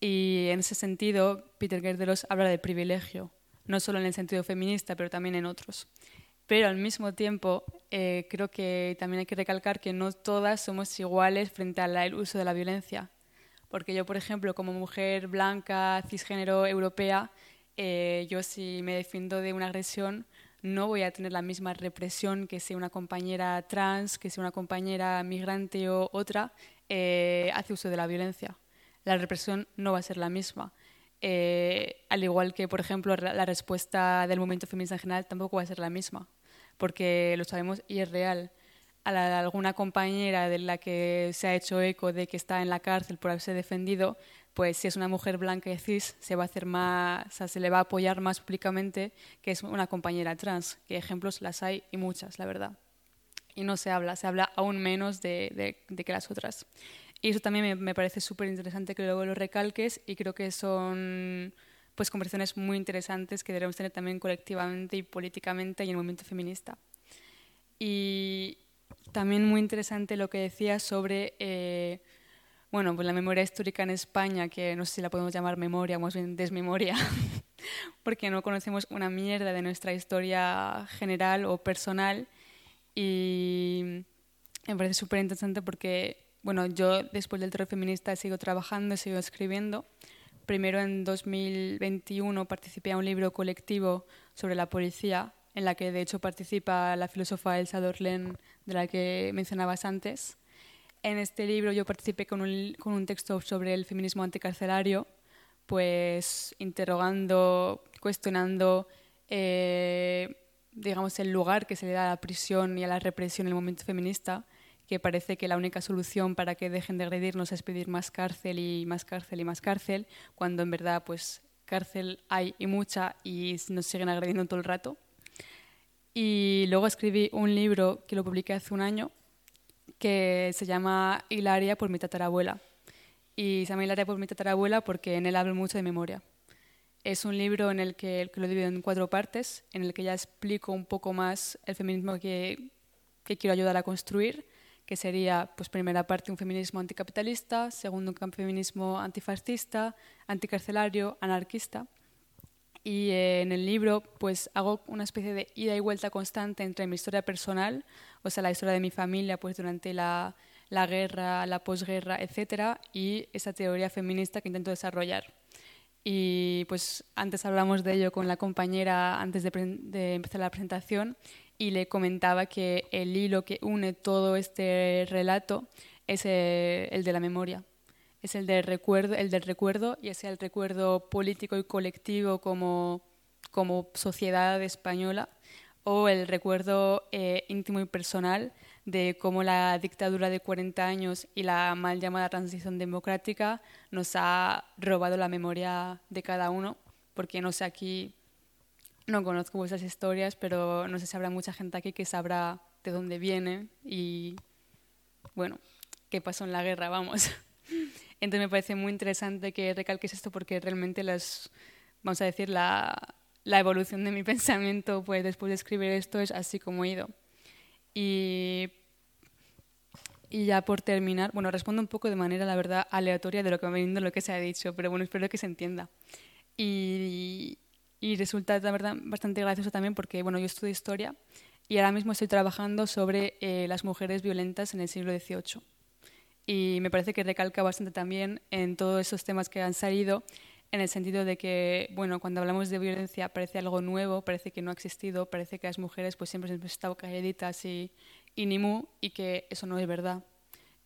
Y en ese sentido, Peter Gerderos habla de privilegio, no solo en el sentido feminista, pero también en otros pero al mismo tiempo eh, creo que también hay que recalcar que no todas somos iguales frente al uso de la violencia. Porque yo, por ejemplo, como mujer blanca, cisgénero, europea, eh, yo si me defiendo de una agresión, no voy a tener la misma represión que si una compañera trans, que si una compañera migrante o otra eh, hace uso de la violencia. La represión no va a ser la misma. al igual que, por ejemplo, la respuesta del movimiento feminista en general tampoco va a ser la misma porque lo sabemos y es real. A, alguna compañera de la que se ha hecho eco de que está en la cárcel por haberse defendido, pues si es una mujer blanca y cis, se va a hacer más, se le va a apoyar más públicamente que es una compañera trans, que ejemplos las hay y muchas, la verdad. Y no se habla, se habla aún menos de, que las otras. Y eso también me, me parece súper interesante que luego lo recalques y creo que son pues conversaciones muy interesantes que debemos tener también colectivamente y políticamente y en el movimiento feminista. Y también muy interesante lo que decía sobre eh, bueno, pues la memoria histórica en España, que no sé si la podemos llamar memoria o más bien desmemoria, porque no conocemos una mierda de nuestra historia general o personal. Y me parece súper interesante porque, bueno, yo después del terror feminista sigo trabajando, sigo escribiendo Primero en 2021 participé a un libro colectivo sobre la policía, en la que de hecho participa la filósofa Elsa Dorlen, de la que mencionabas antes. En este libro yo participé con un, con un texto sobre el feminismo anticarcelario, pues interrogando, cuestionando, eh, digamos, el lugar que se le da a la prisión y a la represión en el movimiento feminista que parece que la única solución para que dejen de agredirnos es pedir más cárcel y más cárcel y más cárcel, cuando en verdad pues cárcel hay y mucha y nos siguen agrediendo todo el rato. Y luego escribí un libro que lo publiqué hace un año que se llama Hilaria por mi tatarabuela. Y se llama Hilaria por mi tatarabuela porque en él hablo mucho de memoria. Es un libro en el que, lo divido en cuatro partes, en el que ya explico un poco más el feminismo que quiero ayudar a construir que sería, pues, primera parte, un feminismo anticapitalista, segundo, un feminismo antifascista, anticarcelario, anarquista. Y eh, en el libro, pues, hago una especie de ida y vuelta constante entre mi historia personal, o sea, la historia de mi familia, pues, durante la, la guerra, la posguerra, etcétera, y esa teoría feminista que intento desarrollar. Y pues antes hablamos de ello con la compañera antes de, empezar la presentación y le comentaba que el hilo que une todo este relato es eh, el de la memoria. Es el del recuerdo, el del recuerdo y es el recuerdo político y colectivo como, como sociedad española o el recuerdo eh, íntimo y personal de cómo la dictadura de 40 años y la mal llamada transición democrática nos ha robado la memoria de cada uno, porque no sé aquí, no conozco vuestras historias, pero no sé si habrá mucha gente aquí que sabrá de dónde viene y, bueno, qué pasó en la guerra, vamos. Entonces me parece muy interesante que recalques esto porque realmente las, vamos a decir, la, la evolución de mi pensamiento pues después de escribir esto es así como he ido. Y, y ya por terminar, bueno, respondo un poco de manera, la verdad, aleatoria de lo que me viendo lo que se ha dicho, pero bueno, espero que se entienda. Y, y resulta, bastante gracioso también porque, bueno, yo estudio historia y ahora mismo estoy trabajando sobre eh, las mujeres violentas en el siglo XVIII. Y me parece que recalca bastante también en todos esos temas que han salido en el sentido de que, bueno, cuando hablamos de violencia parece algo nuevo, parece que no ha existido, parece que las mujeres pues siempre han estado calladitas y, y ni mu, y que eso no es verdad,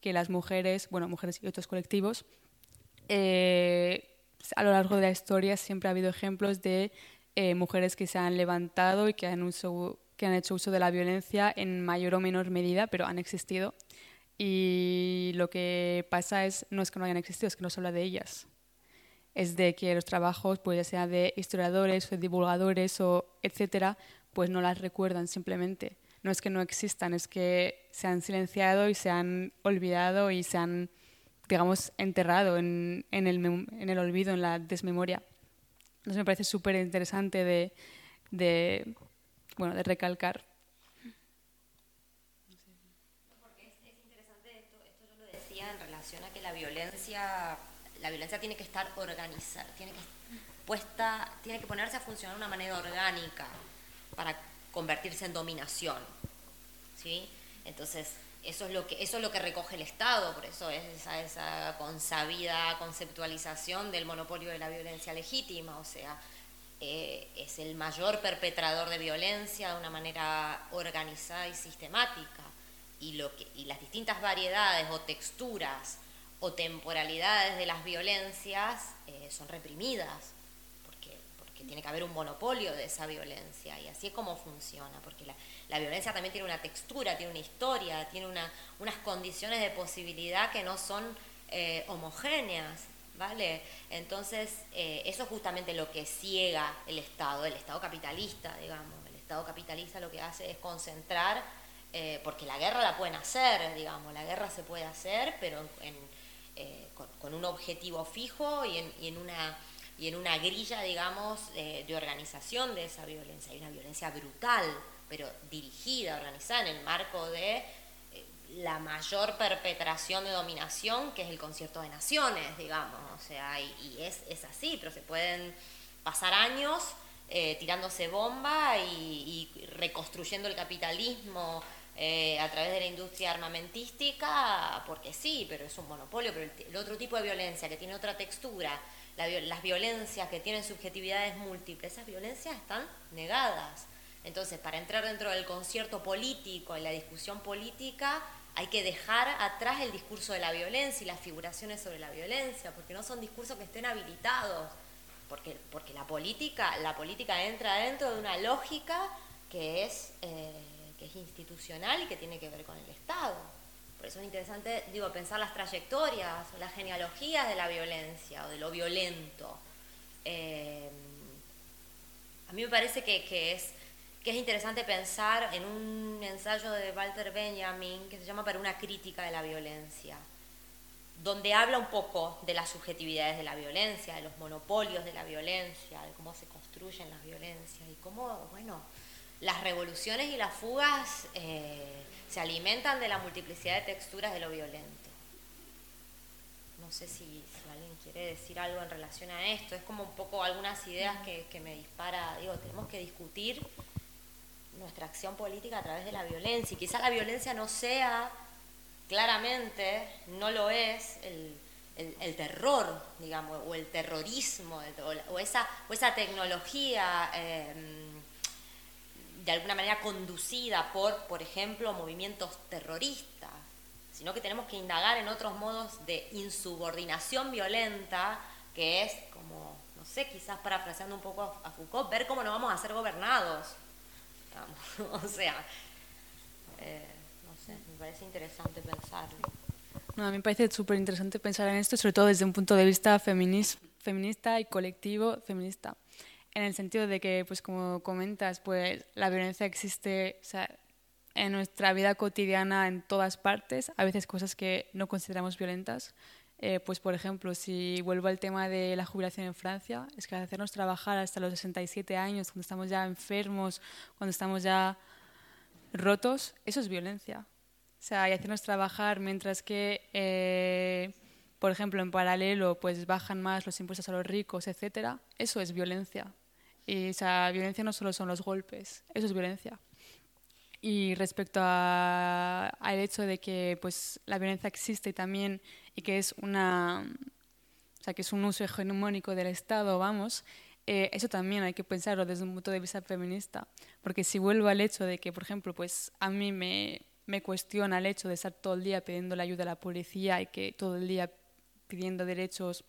que las mujeres, bueno, mujeres y otros colectivos, eh, a lo largo de la historia siempre ha habido ejemplos de eh, mujeres que se han levantado y que han, uso, que han hecho uso de la violencia en mayor o menor medida, pero han existido. Y lo que pasa es, no es que no hayan existido, es que no se habla de ellas es de que los trabajos, pues ya sea de historiadores o divulgadores o etcétera, pues no las recuerdan simplemente. No es que no existan, es que se han silenciado y se han olvidado y se han, digamos, enterrado en, en, el, en el, olvido, en la desmemoria. Entonces me parece súper interesante de, de, bueno, de recalcar. Porque es, es interesante, esto, esto yo lo decía en relación a que la violencia la violencia tiene que estar organizada, tiene que, puesta, tiene que ponerse a funcionar de una manera orgánica para convertirse en dominación. ¿sí? Entonces, eso es, lo que, eso es lo que recoge el Estado, por eso es esa, esa consabida conceptualización del monopolio de la violencia legítima, o sea, eh, es el mayor perpetrador de violencia de una manera organizada y sistemática. Y, lo que, y las distintas variedades o texturas o temporalidades de las violencias eh, son reprimidas, tiene que haber un monopolio de esa violencia, y así es como funciona, porque la, violencia también tiene una textura, tiene una historia, tiene una, unas condiciones de posibilidad que no son eh, homogéneas, ¿vale? Entonces, eh, eso es justamente lo que ciega el Estado, el Estado capitalista, digamos. El Estado capitalista lo que hace es concentrar, porque la guerra la pueden hacer, digamos, la guerra se puede hacer, pero en eh, con, un objetivo fijo y en, y en, una y en una grilla, digamos, eh, de organización de esa violencia. Hay una violencia brutal, pero dirigida, organizada en el marco de eh, la mayor perpetración de dominación, que es el concierto de naciones, digamos. O sea, y, es, es, así, pero se pueden pasar años tirándose bomba y, y reconstruyendo el capitalismo eh, a través de la industria armamentística, porque sí, pero es un monopolio, pero el, otro tipo de violencia que tiene otra textura, las violencias que tienen subjetividades múltiples, esas violencias están negadas. Entonces, para entrar dentro del concierto político y la discusión política, hay que dejar atrás el discurso de la violencia y las figuraciones sobre la violencia, porque no son discursos que estén habilitados, porque, porque la, política, la política entra dentro de una lógica que es... Eh, que es institucional y que tiene que ver con el Estado. Por eso es interesante, digo, pensar las trayectorias o las genealogías de la violencia o de lo violento. Eh, a mí me parece que, es, que es interesante pensar en un ensayo de Walter Benjamin que se llama Para una crítica de la violencia, donde habla un poco de las subjetividades de la violencia, de los monopolios de la violencia, de cómo se construyen las violencias y cómo, bueno, las revoluciones y las fugas eh, se alimentan de la multiplicidad de texturas de lo violento. No sé si, alguien quiere decir algo en relación a esto. Es como un poco algunas ideas que, que me dispara. Digo, tenemos que discutir nuestra acción política a través de la violencia. Y quizá la violencia no sea claramente no lo es el, el, terror, digamos, o el terrorismo, o, esa, o esa tecnología em, de alguna manera conducida por, por ejemplo, movimientos terroristas, sino que tenemos que indagar en otros modos de insubordinación violenta, que es como, no sé, quizás parafraseando un poco a Foucault, ver cómo nos vamos a ser gobernados. o sea, eh, no sé, me parece interesante pensarlo. No, a mí me parece súper interesante pensar en esto, sobre todo desde un punto de vista feminista y colectivo feminista. En el sentido de que, pues como comentas, pues la violencia existe en nuestra vida cotidiana en todas partes, a veces cosas que no consideramos violentas. Eh, pues por ejemplo, si vuelvo al tema de la jubilación en Francia, es que hacernos trabajar hasta los 67 años, cuando estamos ya enfermos, cuando estamos ya rotos, eso es violencia. O sea, y hacernos trabajar mientras que, eh, por ejemplo, en paralelo, pues bajan más los impuestos a los ricos, etcétera. Eso es violencia. Y esa violencia no solo son los golpes, eso es violencia. Y respecto al hecho de que pues, la violencia existe también y que es, una, o sea, que es un uso hegemónico del Estado, vamos, eh, eso también hay que pensarlo desde un punto de vista feminista. Porque si vuelvo al hecho de que, por ejemplo, pues a mí me, me cuestiona el hecho de estar todo el día pidiendo la ayuda a la policía y que todo el día pidiendo derechos,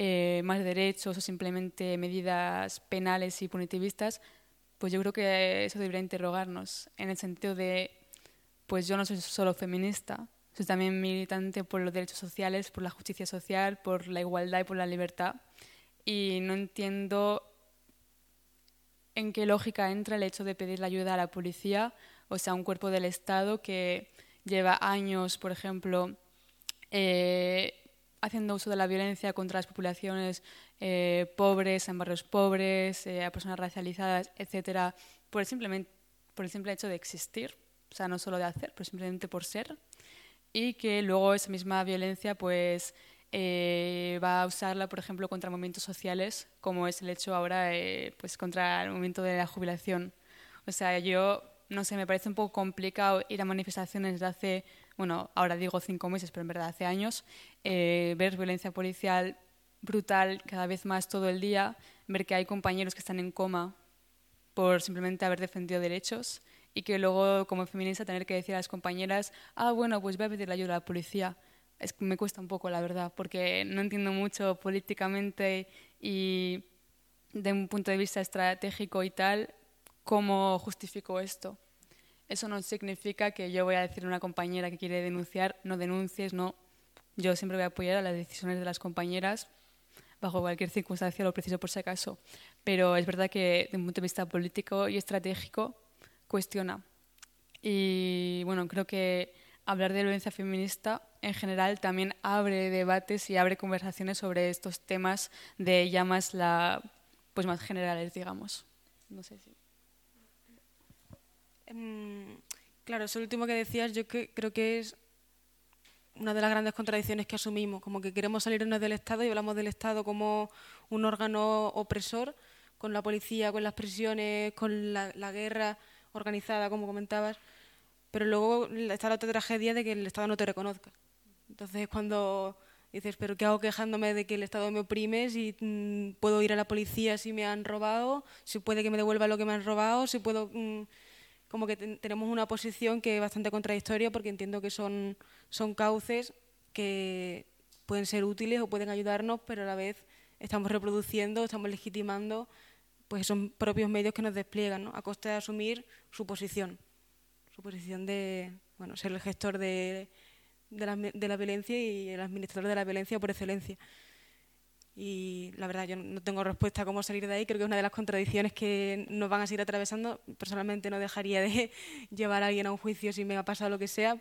eh, más derechos o simplemente medidas penales y punitivistas, pues yo creo que eso debería interrogarnos en el sentido de, pues yo no soy solo feminista, soy también militante por los derechos sociales, por la justicia social, por la igualdad y por la libertad. Y no entiendo en qué lógica entra el hecho de pedir la ayuda a la policía o sea, un cuerpo del Estado que lleva años, por ejemplo, eh, haciendo uso de la violencia contra las poblaciones eh, pobres, en barrios pobres, eh, a personas racializadas, etcétera, por el, simplemente, por el simple hecho de existir, o sea, no solo de hacer, pero simplemente por ser, y que luego esa misma violencia pues va a usarla, por ejemplo, contra movimientos sociales, como es el hecho ahora pues contra el movimiento de la jubilación. O sea, yo no sé, me parece un poco complicado ir a manifestaciones de hace, bueno, ahora digo cinco meses, pero en verdad hace años, eh, ver violencia policial brutal cada vez más todo el día, ver que hay compañeros que están en coma por simplemente haber defendido derechos y que luego como feminista tener que decir a las compañeras, ah, bueno, pues voy a pedir la ayuda a la policía. Es, me cuesta un poco, la verdad, porque no entiendo mucho políticamente y de un punto de vista estratégico y tal, ¿Cómo justifico esto? Eso no significa que yo voy a decir a una compañera que quiere denunciar, no denuncies, no. Yo siempre voy a apoyar a las decisiones de las compañeras bajo cualquier circunstancia, lo preciso por si acaso. Pero es verdad que, desde un punto de vista político y estratégico, cuestiona. Y bueno, creo que hablar de violencia feminista en general también abre debates y abre conversaciones sobre estos temas de llamas la, pues más generales, digamos. No sé si. Em, claro, eso último que decías, yo creo que es una de las grandes contradicciones que asumimos, como que queremos salirnos del Estado y hablamos del Estado como un órgano opresor, con la policía, con las prisiones, con la, guerra organizada, como comentabas, pero luego está la otra tragedia de que el Estado no te reconozca. Entonces, cuando dices, pero ¿qué hago quejándome de que el Estado me oprime si mm, puedo ir a la policía si me han robado, si puede que me devuelva lo que me han robado, si puedo... Mm, como que tenemos una posición que es bastante contradictoria porque entiendo que son, son cauces que pueden ser útiles o pueden ayudarnos, pero a la vez estamos reproduciendo, estamos legitimando pues esos propios medios que nos despliegan, ¿no? a costa de asumir su posición, su posición de bueno, ser el gestor de, de, de la violencia y el administrador de la violencia por excelencia. Y la verdad, yo no tengo respuesta a cómo salir de ahí. Creo que es una de las contradicciones que nos van a seguir atravesando. Personalmente no dejaría de llevar a alguien a un juicio si me ha pasado lo que sea.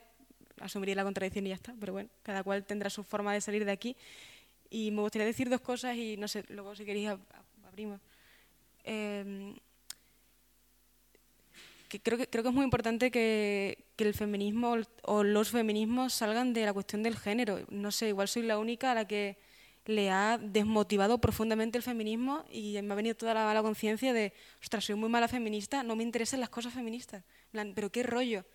Asumiría la contradicción y ya está. Pero bueno, cada cual tendrá su forma de salir de aquí. Y me gustaría decir dos cosas y no sé, luego si queréis abrimos. Eh, que creo, que creo que es muy importante que, que, el feminismo o los feminismos salgan de la cuestión del género. No sé, igual soy la única a la que le ha desmotivado profundamente el feminismo y me ha venido toda la mala conciencia de, ostras, soy muy mala feminista, no me interesan las cosas feministas. pero qué rollo.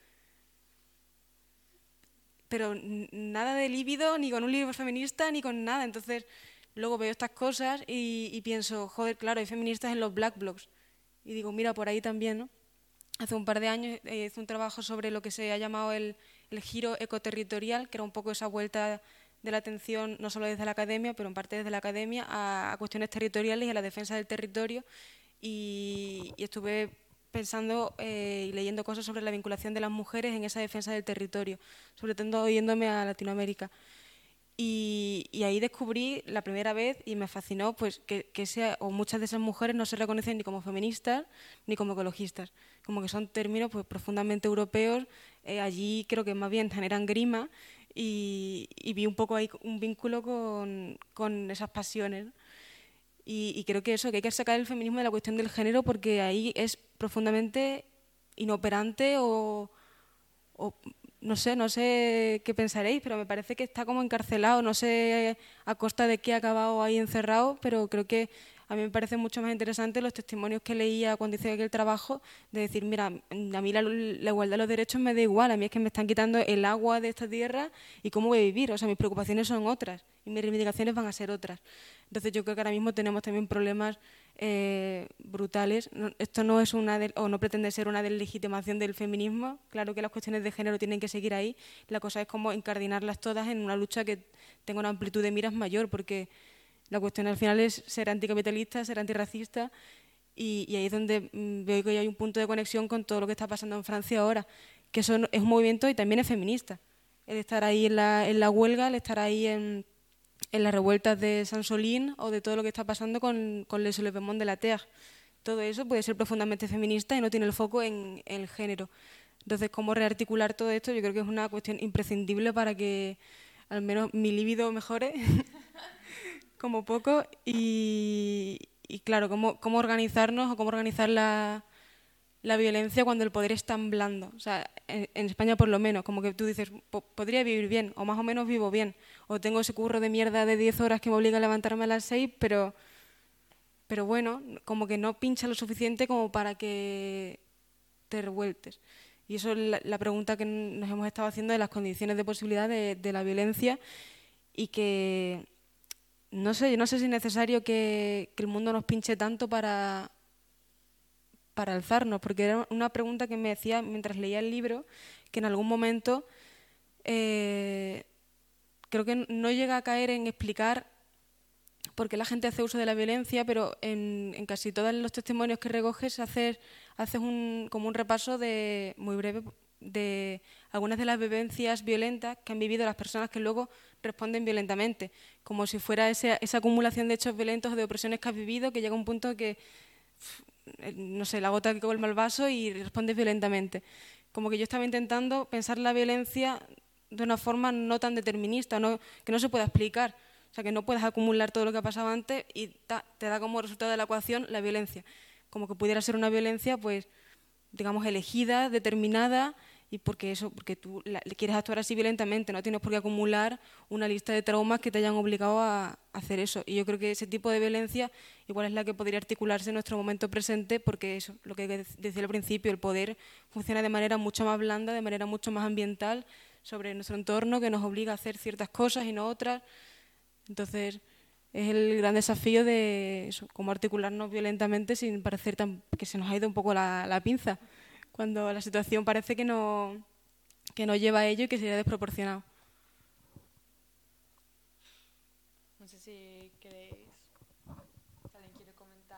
pero nada de líbido, ni con un libro feminista, ni con nada. Entonces, luego veo estas cosas y, pienso, joder, claro, hay feministas en los black blocs. Y digo, mira, por ahí también, ¿no? Hace un par de años eh, hice un trabajo sobre lo que se ha llamado el, el giro ecoterritorial, que era un poco esa vuelta de la atención, no solo desde la academia, pero en parte desde la academia, a, cuestiones territoriales y a la defensa del territorio. Y, estuve pensando eh, y leyendo cosas sobre la vinculación de las mujeres en esa defensa del territorio, sobre todo oyéndome a Latinoamérica. Y, ahí descubrí la primera vez y me fascinó pues que, que sea, o muchas de esas mujeres no se reconocen ni como feministas ni como ecologistas, como que son términos pues profundamente europeos. Eh, allí creo que más bien generan grima y, vi un poco ahí un vínculo con, con esas pasiones. Y, creo que eso, que hay que sacar el feminismo de la cuestión del género porque ahí es profundamente inoperante o, o, no sé, no sé qué pensaréis, pero me parece que está como encarcelado, no sé a costa de qué ha acabado ahí encerrado, pero creo que a mí me parece mucho más interesante los testimonios que leía cuando hice aquel trabajo, de decir, mira, a mí la, igualdad de los derechos me da igual, a mí es que me están quitando el agua de esta tierra y cómo voy a vivir, o sea, mis preocupaciones son otras y mis reivindicaciones van a ser otras. Entonces yo creo que ahora mismo tenemos también problemas eh, brutales. esto no es una o no pretende ser una deslegitimación del feminismo. Claro que las cuestiones de género tienen que seguir ahí. La cosa es cómo incardinarlas todas en una lucha que tenga una amplitud de miras mayor, porque la cuestión al final es ser anticapitalista, ser antirracista y, y ahí es donde mm, veo que hay un punto de conexión con todo lo que está pasando en Francia ahora, que eso es un movimiento y también es feminista. El estar ahí en la, en la huelga, el estar ahí en, en las revueltas de Saint-Solín o de todo lo que está pasando con, con Les Soulèvements de la Terre. Todo eso puede ser profundamente feminista y no tiene el foco en, en el género. Entonces, cómo rearticular todo esto, yo creo que es una cuestión imprescindible para que al menos mi libido mejore como poco. Y, claro, cómo, cómo, organizarnos o cómo organizar la, la, violencia cuando el poder es tan blando. O sea, en, España por lo menos, como que tú dices, podría vivir bien, o más o menos vivo bien, o tengo ese curro de mierda de 10 horas que me obliga a levantarme a las 6, pero, pero bueno, como que no pincha lo suficiente como para que te revueltes. Y eso es la, pregunta que nos hemos estado haciendo de las condiciones de posibilidad de, de la violencia y que no sé, no sé si es necesario que, el mundo nos pinche tanto para, para alzarnos, porque era una pregunta que me decía mientras leía el libro, que en algún momento eh, creo que no llega a caer en explicar por qué la gente hace uso de la violencia, pero en, casi todos los testimonios que recoges haces, haces un, como un repaso de muy breve de algunas de las vivencias violentas que han vivido las personas que luego responden violentamente, como si fuera esa, acumulación de hechos violentos o de opresiones que has vivido que llega a un punto que, no sé, la gota que colma el vaso y respondes violentamente. Como que yo estaba intentando pensar la violencia de una forma no tan determinista, no, que no se pueda explicar. O sea, que no puedas acumular todo lo que ha pasado antes y te da como resultado de la ecuación la violencia. Como que pudiera ser una violencia, pues, digamos, elegida, determinada y porque eso, porque tú quieres actuar así violentamente, no tienes por qué acumular una lista de traumas que te hayan obligado a, hacer eso. Y yo creo que ese tipo de violencia igual es la que podría articularse en nuestro momento presente, porque eso, lo que decía al principio, el poder funciona de manera mucho más blanda, de manera mucho más ambiental sobre nuestro entorno, que nos obliga a hacer ciertas cosas y no otras. Entonces, es el gran desafío de eso, cómo articularnos violentamente sin parecer tan, que se nos ha ido un poco la, la pinza cuando la situación parece que no, que no lleva a ello y que sería desproporcionado.